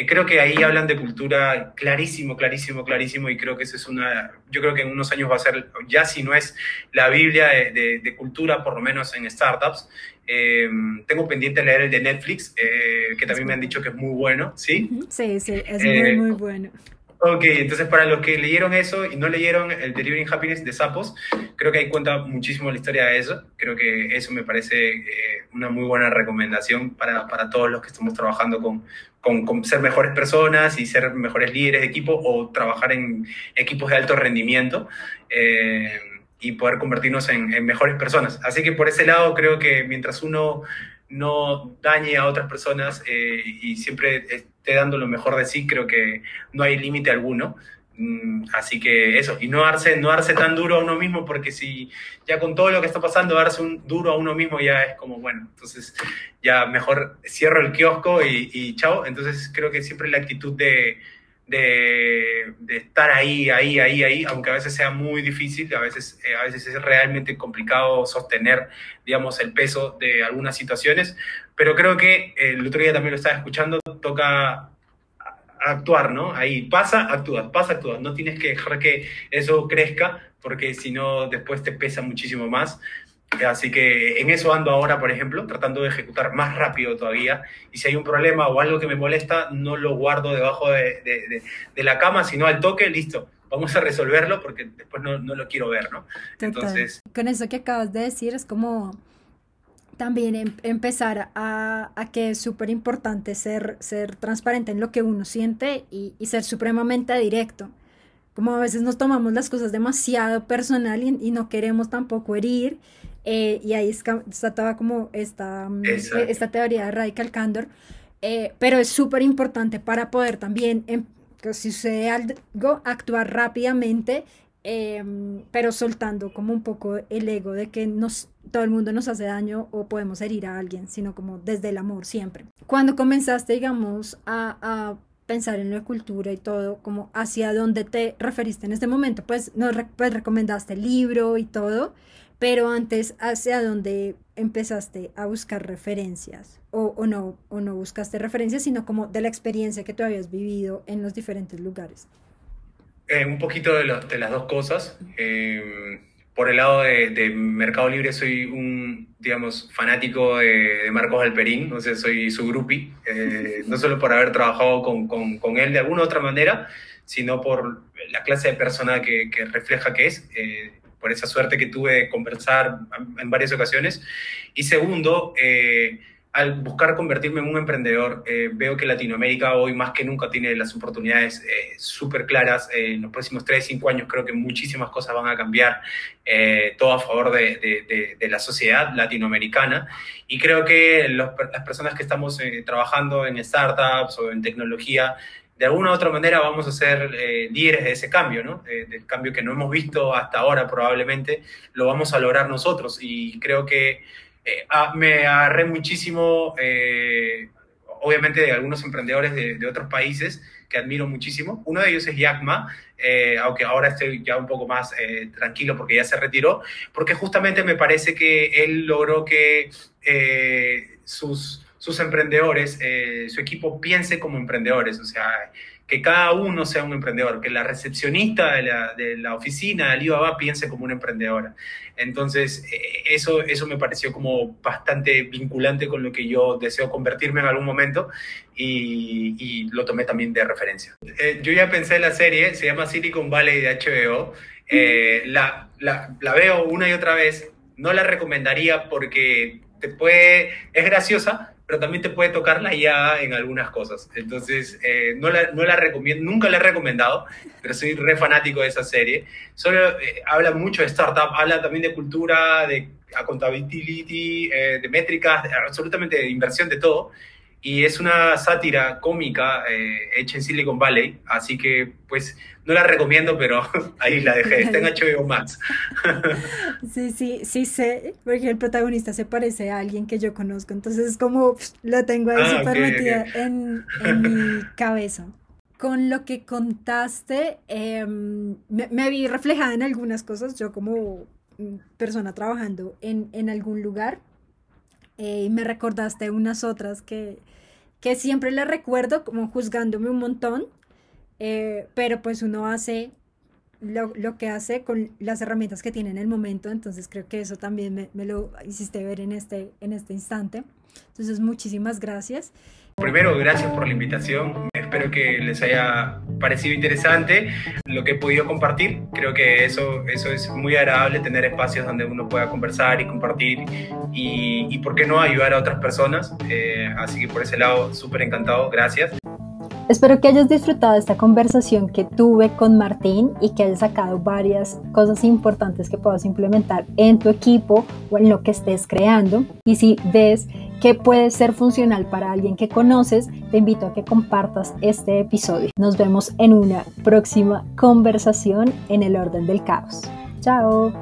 Creo que ahí hablan de cultura clarísimo, clarísimo, clarísimo, y creo que eso es una, yo creo que en unos años va a ser, ya si no es la Biblia de cultura, por lo menos en startups, Em, tengo pendiente leer el de Netflix, eh, que también me han dicho que es muy bueno, ¿sí? Sí, sí, es muy, eh, muy bueno. Ok, entonces para los que leyeron eso y no leyeron el Delivering Happiness de Sapos, creo que ahí cuenta muchísimo la historia de eso. Creo que eso me parece eh, una muy buena recomendación para, para, todos los que estamos trabajando con, con, ser mejores personas y ser mejores líderes de equipo o trabajar en equipos de alto rendimiento. Eh, y poder convertirnos en, mejores personas. Así que por ese lado creo que mientras uno no dañe a otras personas eh, y siempre dando lo mejor de sí, creo que no hay límite alguno. Mm, así que eso, y no darse, no darse tan duro a uno mismo, porque si ya con todo lo que está pasando, darse un duro a uno mismo ya es como, bueno, entonces ya mejor cierro el kiosco y chao. Entonces creo que siempre la actitud de, de, estar ahí, ahí, ahí, ahí, aunque a veces sea muy difícil, a veces, eh, a veces es realmente complicado sostener, digamos, el peso de algunas situaciones, pero creo que el otro día también lo estaba escuchando, toca actuar, ¿no? Ahí pasa, actúas, pasa, actúas. No tienes que dejar que eso crezca porque si no después te pesa muchísimo más. Así que en eso ando ahora, por ejemplo, tratando de ejecutar más rápido todavía. Y si hay un problema o algo que me molesta, no lo guardo debajo de, de, la cama, sino al toque, listo. Vamos a resolverlo porque después no, no lo quiero ver, ¿no? Entonces. Con eso que acabas de decir, es como también em, empezar a, a, que es súper importante ser, ser transparente en lo que uno siente y, y, ser supremamente directo. Como a veces nos tomamos las cosas demasiado personal y, y no queremos tampoco herir. Eh, y ahí está toda como esta, mm, esta teoría de radical candor. Eh, pero es súper importante para poder también, que si sucede algo, actuar rápidamente Em, pero soltando como un poco el ego de que nos, todo el mundo nos hace daño o podemos herir a alguien, sino como desde el amor siempre. Cuando comenzaste, digamos, a, a pensar en la cultura y todo, como hacia dónde te referiste en este momento, pues nos pues, recomendaste el libro y todo, pero antes hacia dónde empezaste a buscar referencias o, o, no, o no buscaste referencias, sino como de la experiencia que tú habías vivido en los diferentes lugares. Eh, un poquito de, de, las dos cosas. Eh, por el lado de, Mercado Libre soy un, digamos, fanático de, Marcos Alperín, o sea, soy su grupi, eh, no solo por haber trabajado con, con, con, él de alguna u otra manera, sino por la clase de persona que, que refleja que es, por esa suerte que tuve de conversar en varias ocasiones. Y segundo, al buscar convertirme en un emprendedor, eh, veo que Latinoamérica hoy más que nunca tiene las oportunidades eh, súper claras. Eh, en los próximos 3, 5 años creo que muchísimas cosas van a cambiar, todo a favor de, la sociedad latinoamericana. Y creo que las personas que estamos trabajando en startups o en tecnología, de alguna u otra manera vamos a ser líderes de ese cambio, ¿no? del cambio que no hemos visto hasta ahora probablemente, lo vamos a lograr nosotros. Y creo que eh, me agarré muchísimo, eh, obviamente, de algunos emprendedores de, otros países que admiro muchísimo. Uno de ellos es Yakma, eh, aunque ahora estoy ya un poco más tranquilo porque ya se retiró, porque justamente me parece que él logró que sus, sus emprendedores, su equipo piense como emprendedores, o sea, que cada uno sea un emprendedor, que la recepcionista de la, de la oficina de Alibaba piense como una emprendedora. Entonces, eh, eso, eso me pareció como bastante vinculante con lo que yo deseo convertirme en algún momento y, y lo tomé también de referencia. Eh, yo ya pensé en la serie, se llama Silicon Valley de HBO, eh, la, la, la veo una y otra vez, no la recomendaría porque te puede, es graciosa, pero también te puede tocar la IA en algunas cosas. Entonces, eh, no, la, no la recomiendo, nunca la he recomendado, pero soy re fanático de esa serie. Solo eh, habla mucho de startup, habla también de cultura, de accountability, eh, de métricas, absolutamente de inversión, de todo y es una sátira cómica eh, hecha en Silicon Valley, así que pues no la recomiendo, pero ahí la dejé, está en HBO Max. sí, sí, sí sé, porque el protagonista se parece a alguien que yo conozco, entonces es como lo tengo ahí ah, súper metida En, en, mi cabeza. Con lo que contaste, em, me, vi reflejada en algunas cosas, yo como persona trabajando en, en algún lugar, eh, y me recordaste unas otras que, que siempre le recuerdo como juzgándome un montón, eh, pero pues uno hace lo, lo, que hace con las herramientas que tiene en el momento, entonces creo que eso también me, me lo hiciste ver en este, en este instante. Entonces, muchísimas gracias. Primero, gracias por la invitación. Espero que les haya parecido interesante lo que he podido compartir. Creo que eso, eso es muy agradable, tener espacios donde uno pueda conversar y compartir y, y por qué no, ayudar a otras personas. Eh, así que por ese lado, súper encantado. Gracias. Espero que hayas disfrutado esta conversación que tuve con Martín y que hayas sacado varias cosas importantes que puedas implementar en tu equipo o en lo que estés creando. Y si ves que puede ser funcional para alguien que conoces, te invito a que compartas este episodio. Nos vemos en una próxima conversación en el orden del caos. Chao.